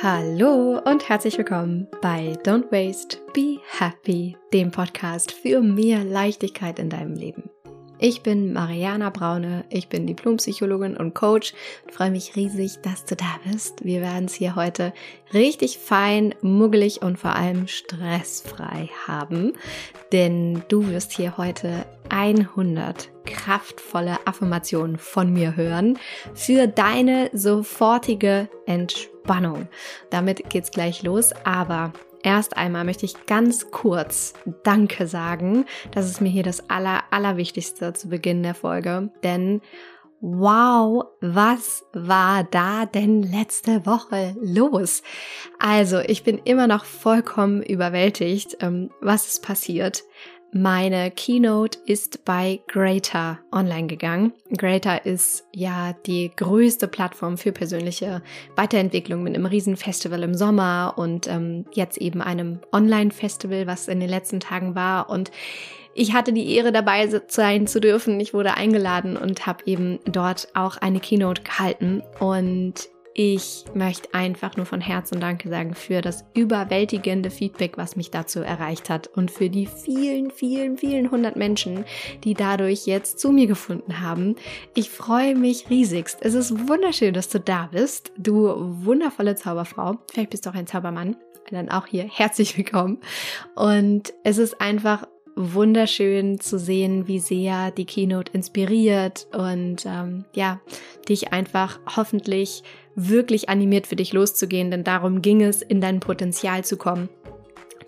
Hallo und herzlich willkommen bei Don't Waste, Be Happy, dem Podcast für mehr Leichtigkeit in deinem Leben. Ich bin Mariana Braune, ich bin Diplompsychologin und Coach und freue mich riesig, dass du da bist. Wir werden es hier heute richtig fein, muggelig und vor allem stressfrei haben, denn du wirst hier heute 100 kraftvolle Affirmationen von mir hören für deine sofortige Entspannung. Damit geht's gleich los, aber Erst einmal möchte ich ganz kurz Danke sagen. Das ist mir hier das Aller, Allerwichtigste zu Beginn der Folge. Denn wow, was war da denn letzte Woche los? Also, ich bin immer noch vollkommen überwältigt, ähm, was ist passiert. Meine Keynote ist bei Greater online gegangen. Greater ist ja die größte Plattform für persönliche Weiterentwicklung mit einem Riesenfestival im Sommer und ähm, jetzt eben einem Online-Festival, was in den letzten Tagen war. Und ich hatte die Ehre dabei sein zu dürfen. Ich wurde eingeladen und habe eben dort auch eine Keynote gehalten. Und ich möchte einfach nur von Herzen Danke sagen für das überwältigende Feedback, was mich dazu erreicht hat und für die vielen, vielen, vielen hundert Menschen, die dadurch jetzt zu mir gefunden haben. Ich freue mich riesigst. Es ist wunderschön, dass du da bist, du wundervolle Zauberfrau. Vielleicht bist du auch ein Zaubermann. Dann auch hier herzlich willkommen. Und es ist einfach wunderschön zu sehen, wie sehr die Keynote inspiriert und ähm, ja, dich einfach hoffentlich wirklich animiert für dich loszugehen, denn darum ging es, in dein Potenzial zu kommen,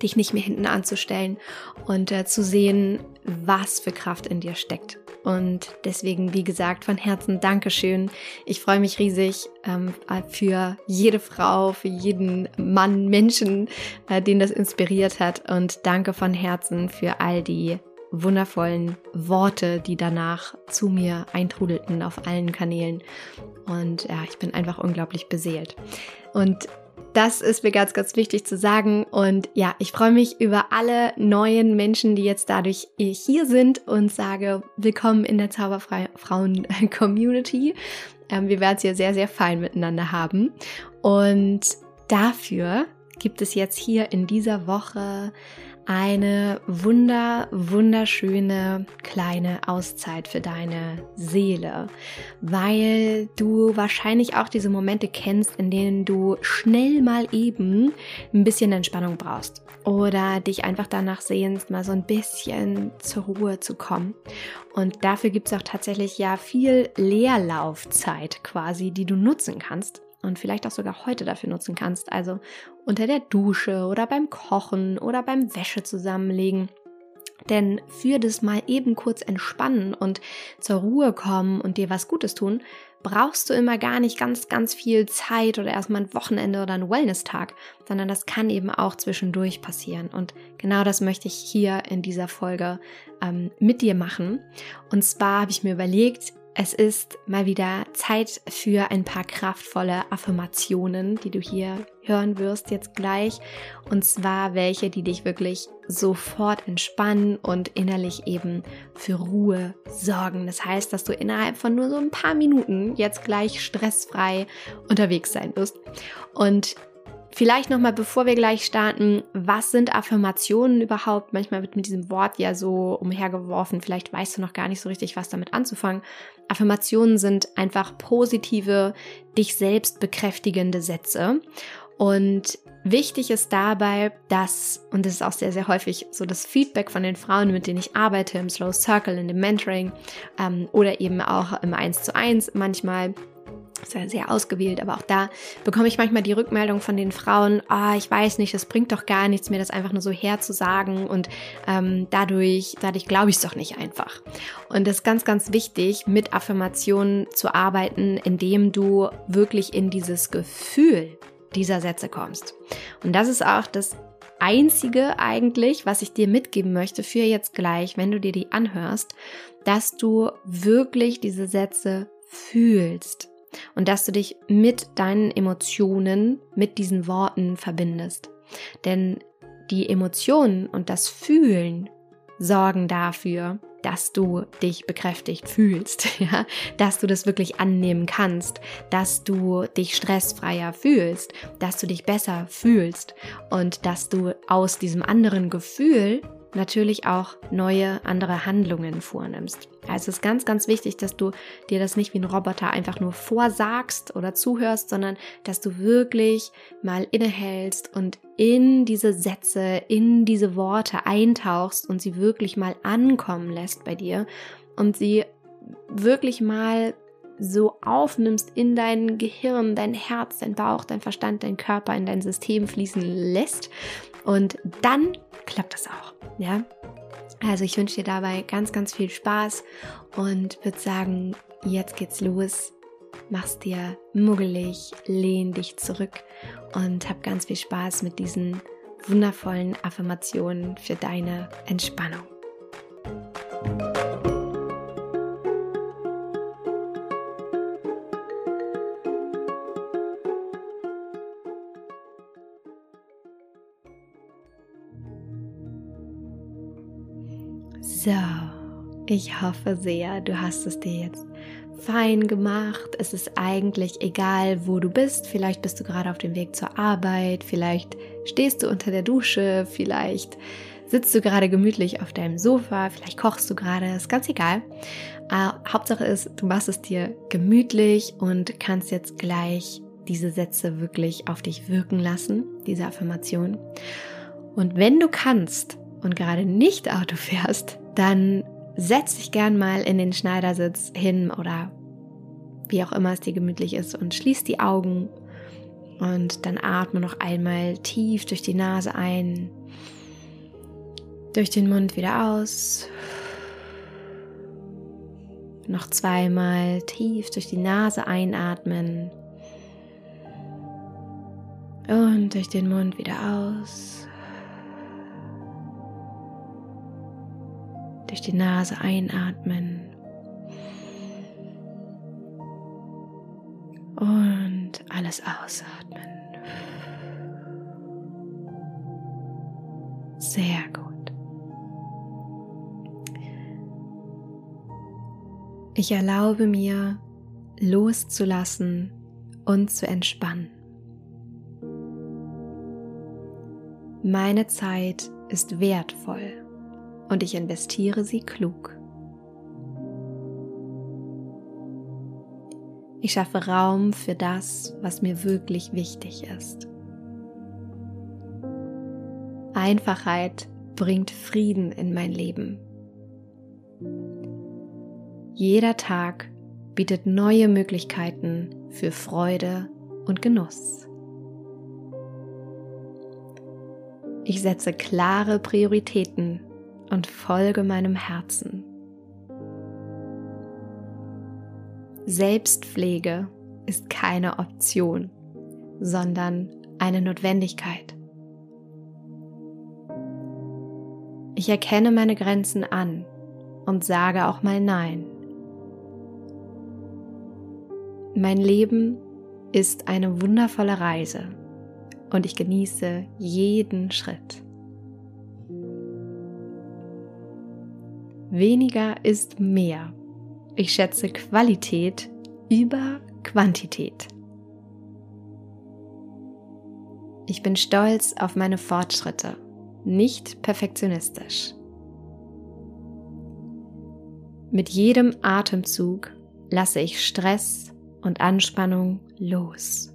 dich nicht mehr hinten anzustellen und äh, zu sehen, was für Kraft in dir steckt. Und deswegen, wie gesagt, von Herzen Dankeschön. Ich freue mich riesig ähm, für jede Frau, für jeden Mann, Menschen, äh, den das inspiriert hat. Und danke von Herzen für all die wundervollen Worte, die danach zu mir eintrudelten auf allen Kanälen. Und ja, ich bin einfach unglaublich beseelt. Und das ist mir ganz, ganz wichtig zu sagen. Und ja, ich freue mich über alle neuen Menschen, die jetzt dadurch hier sind und sage, willkommen in der Zauberfrauen-Community. Ähm, wir werden es hier sehr, sehr fein miteinander haben. Und dafür gibt es jetzt hier in dieser Woche eine wunder, wunderschöne kleine Auszeit für deine Seele, weil du wahrscheinlich auch diese Momente kennst, in denen du schnell mal eben ein bisschen Entspannung brauchst oder dich einfach danach sehnst, mal so ein bisschen zur Ruhe zu kommen. Und dafür gibt es auch tatsächlich ja viel Leerlaufzeit quasi, die du nutzen kannst und vielleicht auch sogar heute dafür nutzen kannst. Also unter der Dusche oder beim Kochen oder beim Wäsche zusammenlegen. Denn für das mal eben kurz entspannen und zur Ruhe kommen und dir was Gutes tun, brauchst du immer gar nicht ganz, ganz viel Zeit oder erstmal ein Wochenende oder ein Wellness-Tag, sondern das kann eben auch zwischendurch passieren. Und genau das möchte ich hier in dieser Folge ähm, mit dir machen. Und zwar habe ich mir überlegt, es ist mal wieder Zeit für ein paar kraftvolle Affirmationen, die du hier hören wirst jetzt gleich. Und zwar welche, die dich wirklich sofort entspannen und innerlich eben für Ruhe sorgen. Das heißt, dass du innerhalb von nur so ein paar Minuten jetzt gleich stressfrei unterwegs sein wirst. Und Vielleicht nochmal, bevor wir gleich starten, was sind Affirmationen überhaupt? Manchmal wird mit diesem Wort ja so umhergeworfen. Vielleicht weißt du noch gar nicht so richtig, was damit anzufangen. Affirmationen sind einfach positive, dich selbst bekräftigende Sätze. Und wichtig ist dabei, dass, und das ist auch sehr, sehr häufig so das Feedback von den Frauen, mit denen ich arbeite, im Slow Circle, in dem Mentoring ähm, oder eben auch im 1 zu 1 manchmal, sehr, sehr ausgewählt, aber auch da bekomme ich manchmal die Rückmeldung von den Frauen, ah, ich weiß nicht, das bringt doch gar nichts, mir das einfach nur so herzusagen und ähm, dadurch, dadurch glaube ich es doch nicht einfach. Und das ist ganz, ganz wichtig, mit Affirmationen zu arbeiten, indem du wirklich in dieses Gefühl dieser Sätze kommst. Und das ist auch das Einzige eigentlich, was ich dir mitgeben möchte für jetzt gleich, wenn du dir die anhörst, dass du wirklich diese Sätze fühlst und dass du dich mit deinen Emotionen, mit diesen Worten verbindest. Denn die Emotionen und das Fühlen sorgen dafür, dass du dich bekräftigt fühlst, ja, dass du das wirklich annehmen kannst, dass du dich stressfreier fühlst, dass du dich besser fühlst und dass du aus diesem anderen Gefühl natürlich auch neue andere Handlungen vornimmst. Also es ist ganz, ganz wichtig, dass du dir das nicht wie ein Roboter einfach nur vorsagst oder zuhörst, sondern dass du wirklich mal innehältst und in diese Sätze, in diese Worte eintauchst und sie wirklich mal ankommen lässt bei dir und sie wirklich mal so aufnimmst in dein Gehirn, dein Herz, dein Bauch, dein Verstand, dein Körper, in dein System fließen lässt. Und dann klappt das auch. Ja, also ich wünsche dir dabei ganz, ganz viel Spaß und würde sagen, jetzt geht's los. Mach's dir muggelig, lehn dich zurück und hab ganz viel Spaß mit diesen wundervollen Affirmationen für deine Entspannung. Ich hoffe sehr, du hast es dir jetzt fein gemacht. Es ist eigentlich egal, wo du bist. Vielleicht bist du gerade auf dem Weg zur Arbeit, vielleicht stehst du unter der Dusche, vielleicht sitzt du gerade gemütlich auf deinem Sofa, vielleicht kochst du gerade, ist ganz egal. Uh, Hauptsache ist, du machst es dir gemütlich und kannst jetzt gleich diese Sätze wirklich auf dich wirken lassen, diese Affirmation. Und wenn du kannst und gerade nicht Auto fährst, dann setz dich gern mal in den Schneidersitz hin oder wie auch immer es dir gemütlich ist und schließ die Augen und dann atme noch einmal tief durch die Nase ein, durch den Mund wieder aus. Noch zweimal tief durch die Nase einatmen und durch den Mund wieder aus. Durch die Nase einatmen und alles ausatmen. Sehr gut. Ich erlaube mir loszulassen und zu entspannen. Meine Zeit ist wertvoll und ich investiere sie klug. Ich schaffe Raum für das, was mir wirklich wichtig ist. Einfachheit bringt Frieden in mein Leben. Jeder Tag bietet neue Möglichkeiten für Freude und Genuss. Ich setze klare Prioritäten und folge meinem Herzen. Selbstpflege ist keine Option, sondern eine Notwendigkeit. Ich erkenne meine Grenzen an und sage auch mal Nein. Mein Leben ist eine wundervolle Reise und ich genieße jeden Schritt. Weniger ist mehr. Ich schätze Qualität über Quantität. Ich bin stolz auf meine Fortschritte, nicht perfektionistisch. Mit jedem Atemzug lasse ich Stress und Anspannung los.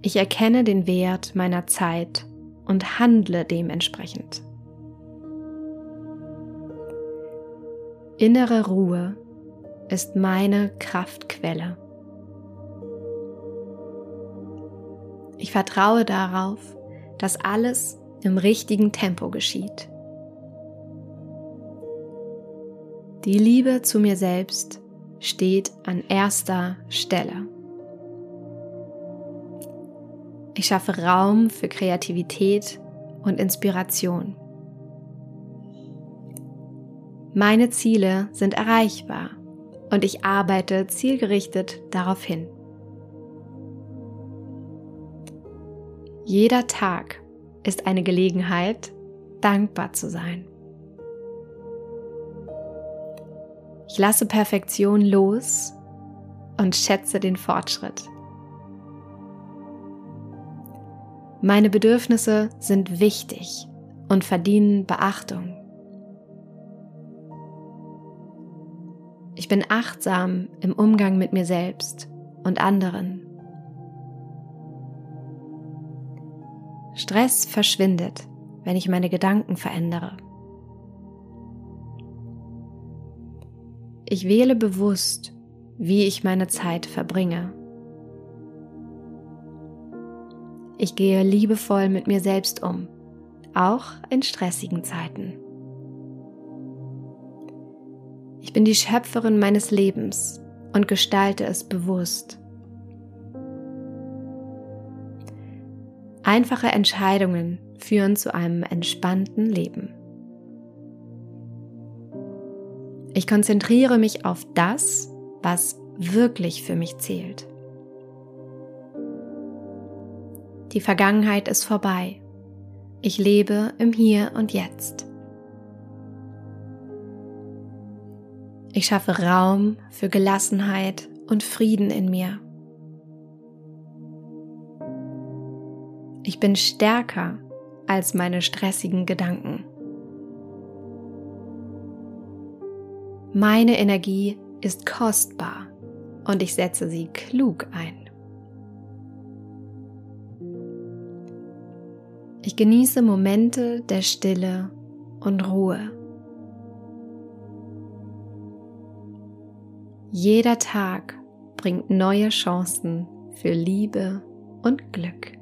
Ich erkenne den Wert meiner Zeit und handle dementsprechend. Innere Ruhe ist meine Kraftquelle. Ich vertraue darauf, dass alles im richtigen Tempo geschieht. Die Liebe zu mir selbst steht an erster Stelle. Ich schaffe Raum für Kreativität und Inspiration. Meine Ziele sind erreichbar und ich arbeite zielgerichtet darauf hin. Jeder Tag ist eine Gelegenheit, dankbar zu sein. Ich lasse Perfektion los und schätze den Fortschritt. Meine Bedürfnisse sind wichtig und verdienen Beachtung. Ich bin achtsam im Umgang mit mir selbst und anderen. Stress verschwindet, wenn ich meine Gedanken verändere. Ich wähle bewusst, wie ich meine Zeit verbringe. Ich gehe liebevoll mit mir selbst um, auch in stressigen Zeiten. Bin die Schöpferin meines Lebens und gestalte es bewusst. Einfache Entscheidungen führen zu einem entspannten Leben. Ich konzentriere mich auf das, was wirklich für mich zählt. Die Vergangenheit ist vorbei. Ich lebe im Hier und Jetzt. Ich schaffe Raum für Gelassenheit und Frieden in mir. Ich bin stärker als meine stressigen Gedanken. Meine Energie ist kostbar und ich setze sie klug ein. Ich genieße Momente der Stille und Ruhe. Jeder Tag bringt neue Chancen für Liebe und Glück.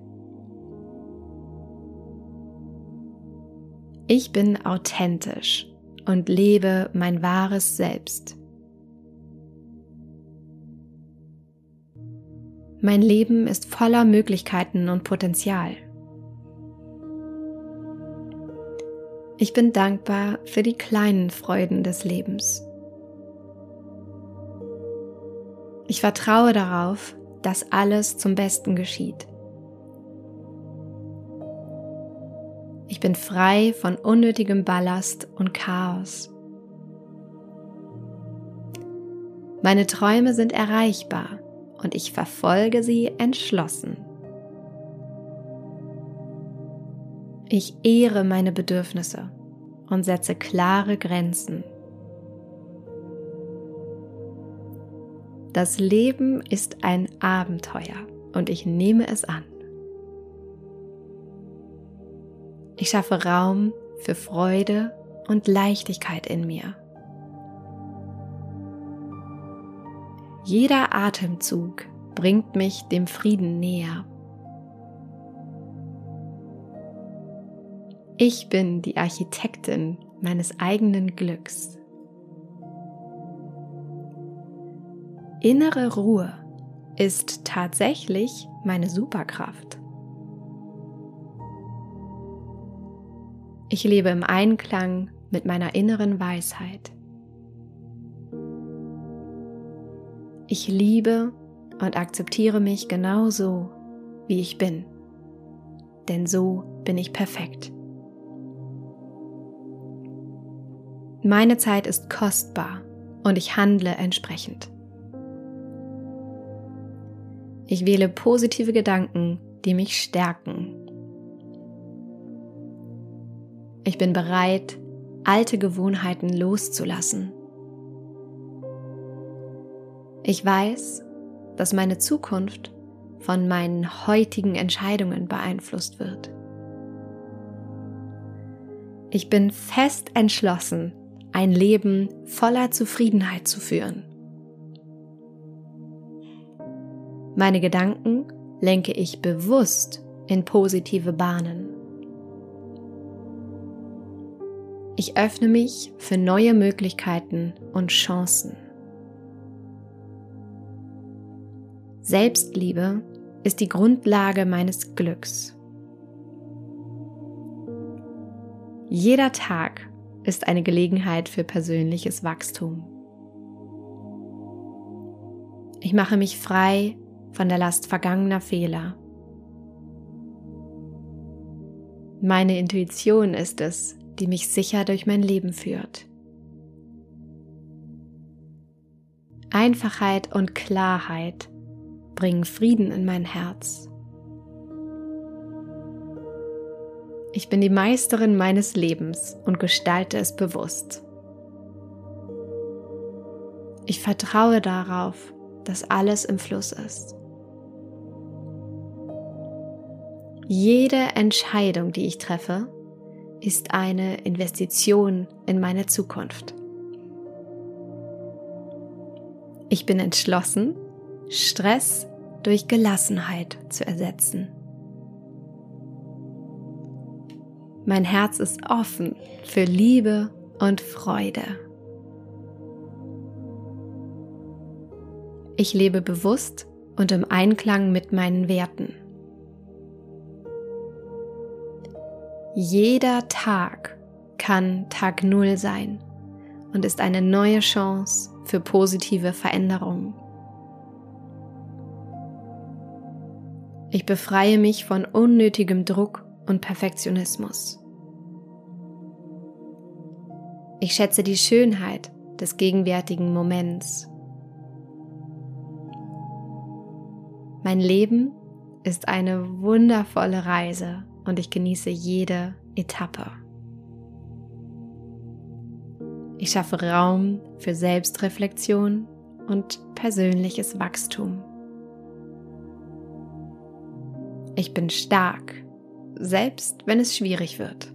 Ich bin authentisch und lebe mein wahres Selbst. Mein Leben ist voller Möglichkeiten und Potenzial. Ich bin dankbar für die kleinen Freuden des Lebens. Ich vertraue darauf, dass alles zum Besten geschieht. Ich bin frei von unnötigem Ballast und Chaos. Meine Träume sind erreichbar und ich verfolge sie entschlossen. Ich ehre meine Bedürfnisse und setze klare Grenzen. Das Leben ist ein Abenteuer und ich nehme es an. Ich schaffe Raum für Freude und Leichtigkeit in mir. Jeder Atemzug bringt mich dem Frieden näher. Ich bin die Architektin meines eigenen Glücks. Innere Ruhe ist tatsächlich meine Superkraft. Ich lebe im Einklang mit meiner inneren Weisheit. Ich liebe und akzeptiere mich genau so, wie ich bin. Denn so bin ich perfekt. Meine Zeit ist kostbar und ich handle entsprechend. Ich wähle positive Gedanken, die mich stärken. Ich bin bereit, alte Gewohnheiten loszulassen. Ich weiß, dass meine Zukunft von meinen heutigen Entscheidungen beeinflusst wird. Ich bin fest entschlossen, ein Leben voller Zufriedenheit zu führen. Meine Gedanken lenke ich bewusst in positive Bahnen. Ich öffne mich für neue Möglichkeiten und Chancen. Selbstliebe ist die Grundlage meines Glücks. Jeder Tag ist eine Gelegenheit für persönliches Wachstum. Ich mache mich frei von der Last vergangener Fehler. Meine Intuition ist es, die mich sicher durch mein Leben führt. Einfachheit und Klarheit bringen Frieden in mein Herz. Ich bin die Meisterin meines Lebens und gestalte es bewusst. Ich vertraue darauf, dass alles im Fluss ist. Jede Entscheidung, die ich treffe, ist eine Investition in meine Zukunft. Ich bin entschlossen, Stress durch Gelassenheit zu ersetzen. Mein Herz ist offen für Liebe und Freude. Ich lebe bewusst und im Einklang mit meinen Werten. Jeder Tag kann Tag Null sein und ist eine neue Chance für positive Veränderungen. Ich befreie mich von unnötigem Druck und Perfektionismus. Ich schätze die Schönheit des gegenwärtigen Moments. Mein Leben ist eine wundervolle Reise und ich genieße jede Etappe. Ich schaffe Raum für Selbstreflexion und persönliches Wachstum. Ich bin stark, selbst wenn es schwierig wird.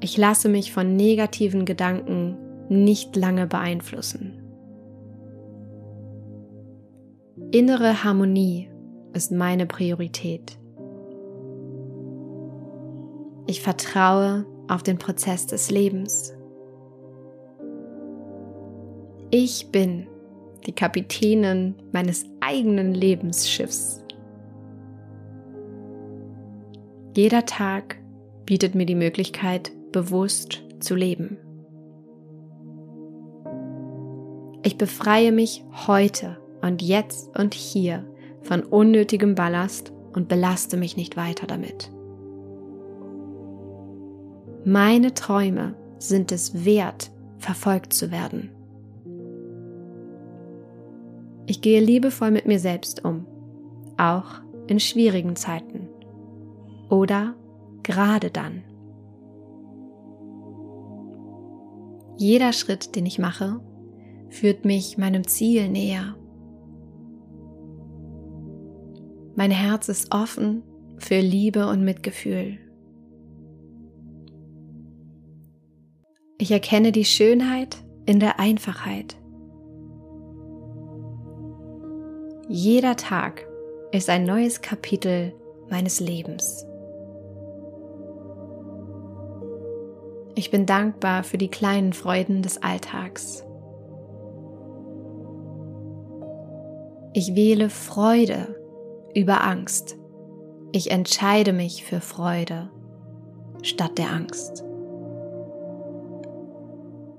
Ich lasse mich von negativen Gedanken nicht lange beeinflussen. Innere Harmonie ist meine Priorität. Ich vertraue auf den Prozess des Lebens. Ich bin die Kapitänin meines eigenen Lebensschiffs. Jeder Tag bietet mir die Möglichkeit, bewusst zu leben. Ich befreie mich heute und jetzt und hier von unnötigem Ballast und belaste mich nicht weiter damit. Meine Träume sind es wert, verfolgt zu werden. Ich gehe liebevoll mit mir selbst um, auch in schwierigen Zeiten oder gerade dann. Jeder Schritt, den ich mache, führt mich meinem Ziel näher. Mein Herz ist offen für Liebe und Mitgefühl. Ich erkenne die Schönheit in der Einfachheit. Jeder Tag ist ein neues Kapitel meines Lebens. Ich bin dankbar für die kleinen Freuden des Alltags. Ich wähle Freude über Angst. Ich entscheide mich für Freude statt der Angst.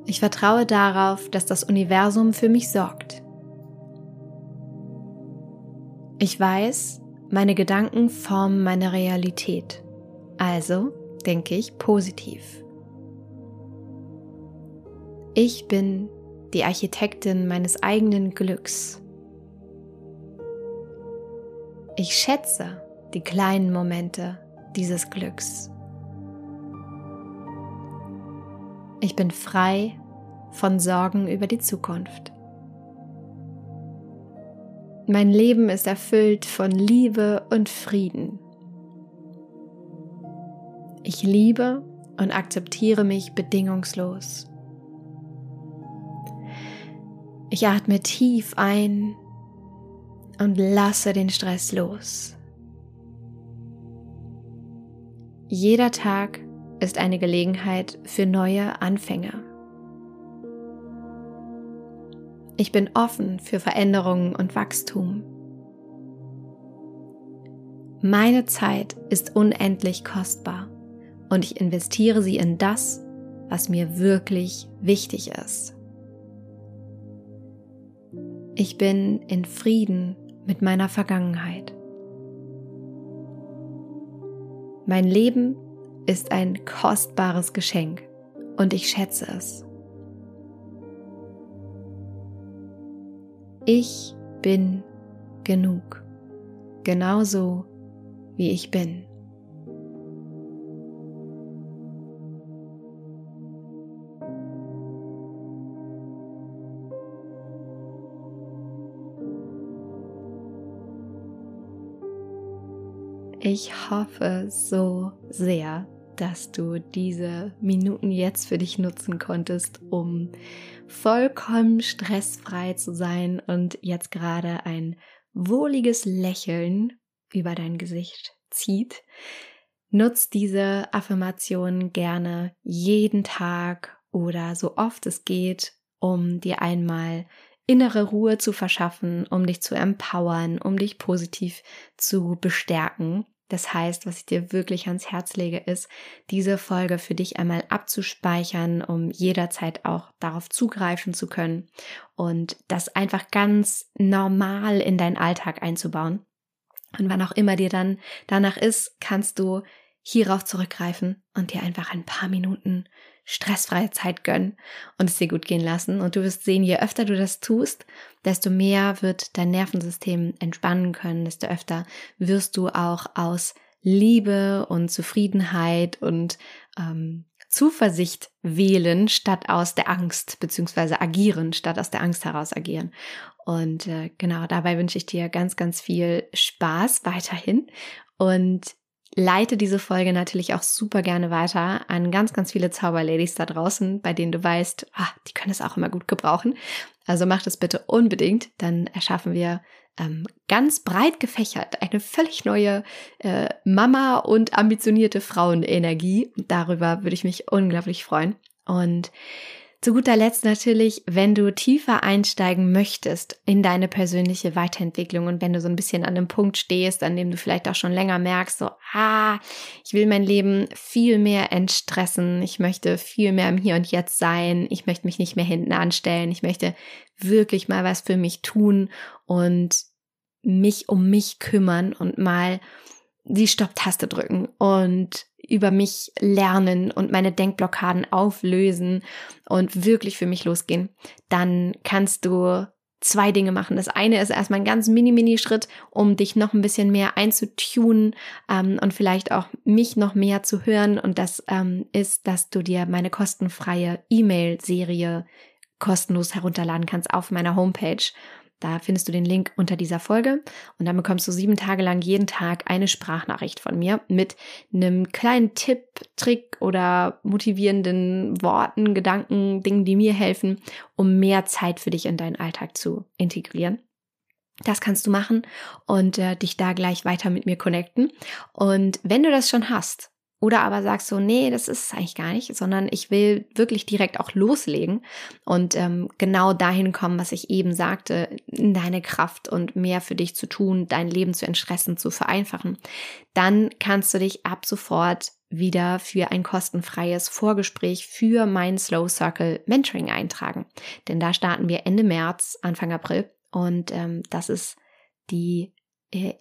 Ich vertraue darauf, dass das Universum für mich sorgt. Ich weiß, meine Gedanken formen meine Realität. Also denke ich positiv. Ich bin die Architektin meines eigenen Glücks. Ich schätze die kleinen Momente dieses Glücks. Ich bin frei von Sorgen über die Zukunft. Mein Leben ist erfüllt von Liebe und Frieden. Ich liebe und akzeptiere mich bedingungslos. Ich atme tief ein und lasse den Stress los. Jeder Tag ist eine Gelegenheit für neue Anfänge. Ich bin offen für Veränderungen und Wachstum. Meine Zeit ist unendlich kostbar und ich investiere sie in das, was mir wirklich wichtig ist. Ich bin in Frieden mit meiner Vergangenheit. Mein Leben ist ein kostbares Geschenk und ich schätze es. Ich bin genug, genauso wie ich bin. Ich hoffe so sehr, dass du diese Minuten jetzt für dich nutzen konntest, um vollkommen stressfrei zu sein und jetzt gerade ein wohliges Lächeln über dein Gesicht zieht. Nutz diese Affirmation gerne jeden Tag oder so oft es geht, um dir einmal innere Ruhe zu verschaffen, um dich zu empowern, um dich positiv zu bestärken. Das heißt, was ich dir wirklich ans Herz lege, ist, diese Folge für dich einmal abzuspeichern, um jederzeit auch darauf zugreifen zu können und das einfach ganz normal in deinen Alltag einzubauen. Und wann auch immer dir dann danach ist, kannst du hierauf zurückgreifen und dir einfach ein paar Minuten stressfreie Zeit gönnen und es dir gut gehen lassen. Und du wirst sehen, je öfter du das tust, desto mehr wird dein Nervensystem entspannen können, desto öfter wirst du auch aus Liebe und Zufriedenheit und ähm, Zuversicht wählen, statt aus der Angst, beziehungsweise agieren, statt aus der Angst heraus agieren. Und äh, genau dabei wünsche ich dir ganz, ganz viel Spaß weiterhin. Und leite diese Folge natürlich auch super gerne weiter an ganz, ganz viele Zauberladies da draußen, bei denen du weißt, ah, die können es auch immer gut gebrauchen. Also mach das bitte unbedingt, dann erschaffen wir ähm, ganz breit gefächert eine völlig neue äh, Mama und ambitionierte Frauenenergie. Darüber würde ich mich unglaublich freuen. Und zu guter Letzt natürlich, wenn du tiefer einsteigen möchtest in deine persönliche Weiterentwicklung und wenn du so ein bisschen an einem Punkt stehst, an dem du vielleicht auch schon länger merkst, so, ah, ich will mein Leben viel mehr entstressen, ich möchte viel mehr im Hier und Jetzt sein, ich möchte mich nicht mehr hinten anstellen, ich möchte wirklich mal was für mich tun und mich um mich kümmern und mal die Stopptaste drücken und über mich lernen und meine Denkblockaden auflösen und wirklich für mich losgehen, dann kannst du zwei Dinge machen. Das eine ist erstmal ein ganz mini-mini-Schritt, um dich noch ein bisschen mehr einzutunen ähm, und vielleicht auch mich noch mehr zu hören. Und das ähm, ist, dass du dir meine kostenfreie E-Mail-Serie kostenlos herunterladen kannst auf meiner Homepage. Da findest du den Link unter dieser Folge und dann bekommst du sieben Tage lang jeden Tag eine Sprachnachricht von mir mit einem kleinen Tipp, Trick oder motivierenden Worten, Gedanken, Dingen, die mir helfen, um mehr Zeit für dich in deinen Alltag zu integrieren. Das kannst du machen und äh, dich da gleich weiter mit mir connecten. Und wenn du das schon hast, oder aber sagst du, nee, das ist es eigentlich gar nicht, sondern ich will wirklich direkt auch loslegen und ähm, genau dahin kommen, was ich eben sagte, in deine Kraft und mehr für dich zu tun, dein Leben zu entstressen, zu vereinfachen. Dann kannst du dich ab sofort wieder für ein kostenfreies Vorgespräch für mein Slow Circle Mentoring eintragen. Denn da starten wir Ende März, Anfang April und ähm, das ist die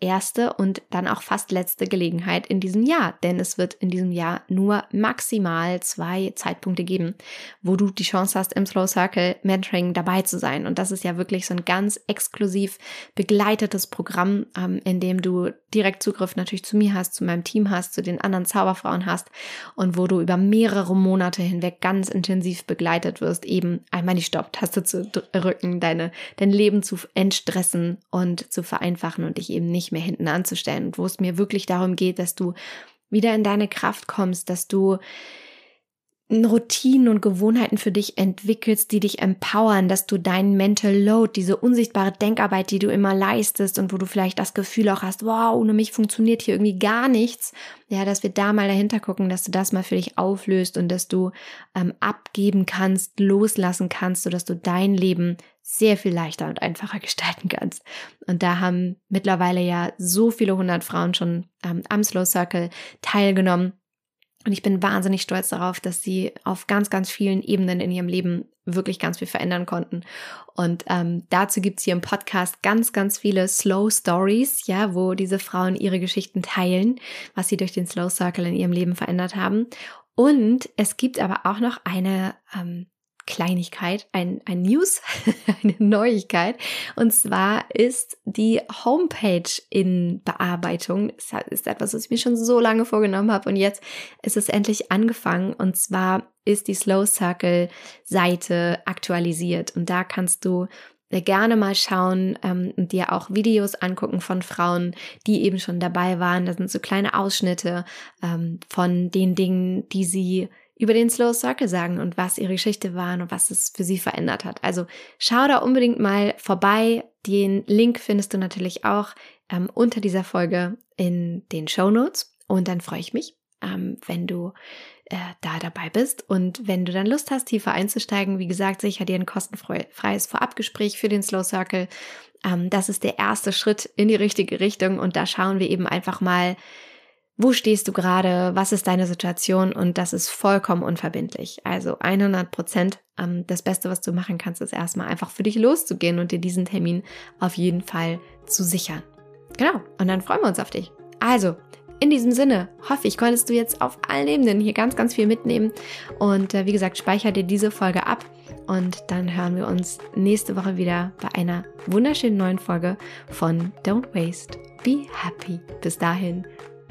erste und dann auch fast letzte Gelegenheit in diesem Jahr, denn es wird in diesem Jahr nur maximal zwei Zeitpunkte geben, wo du die Chance hast, im Slow Circle Mentoring dabei zu sein. Und das ist ja wirklich so ein ganz exklusiv begleitetes Programm, ähm, in dem du direkt Zugriff natürlich zu mir hast, zu meinem Team hast, zu den anderen Zauberfrauen hast und wo du über mehrere Monate hinweg ganz intensiv begleitet wirst, eben einmal die Stopptaste zu drücken, deine, dein Leben zu entstressen und zu vereinfachen und dich eben eben nicht mehr hinten anzustellen und wo es mir wirklich darum geht, dass du wieder in deine Kraft kommst, dass du Routinen und Gewohnheiten für dich entwickelst, die dich empowern, dass du deinen Mental Load, diese unsichtbare Denkarbeit, die du immer leistest und wo du vielleicht das Gefühl auch hast, wow, ohne mich funktioniert hier irgendwie gar nichts, ja, dass wir da mal dahinter gucken, dass du das mal für dich auflöst und dass du ähm, abgeben kannst, loslassen kannst, sodass du dein Leben sehr viel leichter und einfacher gestalten kannst. Und da haben mittlerweile ja so viele hundert Frauen schon ähm, am Slow Circle teilgenommen und ich bin wahnsinnig stolz darauf, dass sie auf ganz, ganz vielen Ebenen in ihrem Leben wirklich ganz viel verändern konnten. Und ähm, dazu gibt's hier im Podcast ganz, ganz viele Slow Stories, ja, wo diese Frauen ihre Geschichten teilen, was sie durch den Slow Circle in ihrem Leben verändert haben. Und es gibt aber auch noch eine ähm, Kleinigkeit, ein, ein News, eine Neuigkeit. Und zwar ist die Homepage in Bearbeitung. Das ist etwas, was ich mir schon so lange vorgenommen habe. Und jetzt ist es endlich angefangen. Und zwar ist die Slow Circle Seite aktualisiert. Und da kannst du gerne mal schauen ähm, und dir auch Videos angucken von Frauen, die eben schon dabei waren. Das sind so kleine Ausschnitte ähm, von den Dingen, die sie über den Slow Circle sagen und was ihre Geschichte war und was es für sie verändert hat. Also schau da unbedingt mal vorbei. Den Link findest du natürlich auch ähm, unter dieser Folge in den Show Notes. Und dann freue ich mich, ähm, wenn du äh, da dabei bist. Und wenn du dann Lust hast, tiefer einzusteigen, wie gesagt, sicher dir ein kostenfreies Vorabgespräch für den Slow Circle. Ähm, das ist der erste Schritt in die richtige Richtung. Und da schauen wir eben einfach mal, wo stehst du gerade, was ist deine Situation und das ist vollkommen unverbindlich. Also 100 Prozent. Ähm, das Beste, was du machen kannst, ist erstmal einfach für dich loszugehen und dir diesen Termin auf jeden Fall zu sichern. Genau, und dann freuen wir uns auf dich. Also, in diesem Sinne hoffe ich, konntest du jetzt auf allen Ebenen hier ganz, ganz viel mitnehmen. Und äh, wie gesagt, speicher dir diese Folge ab und dann hören wir uns nächste Woche wieder bei einer wunderschönen neuen Folge von Don't Waste, Be Happy. Bis dahin,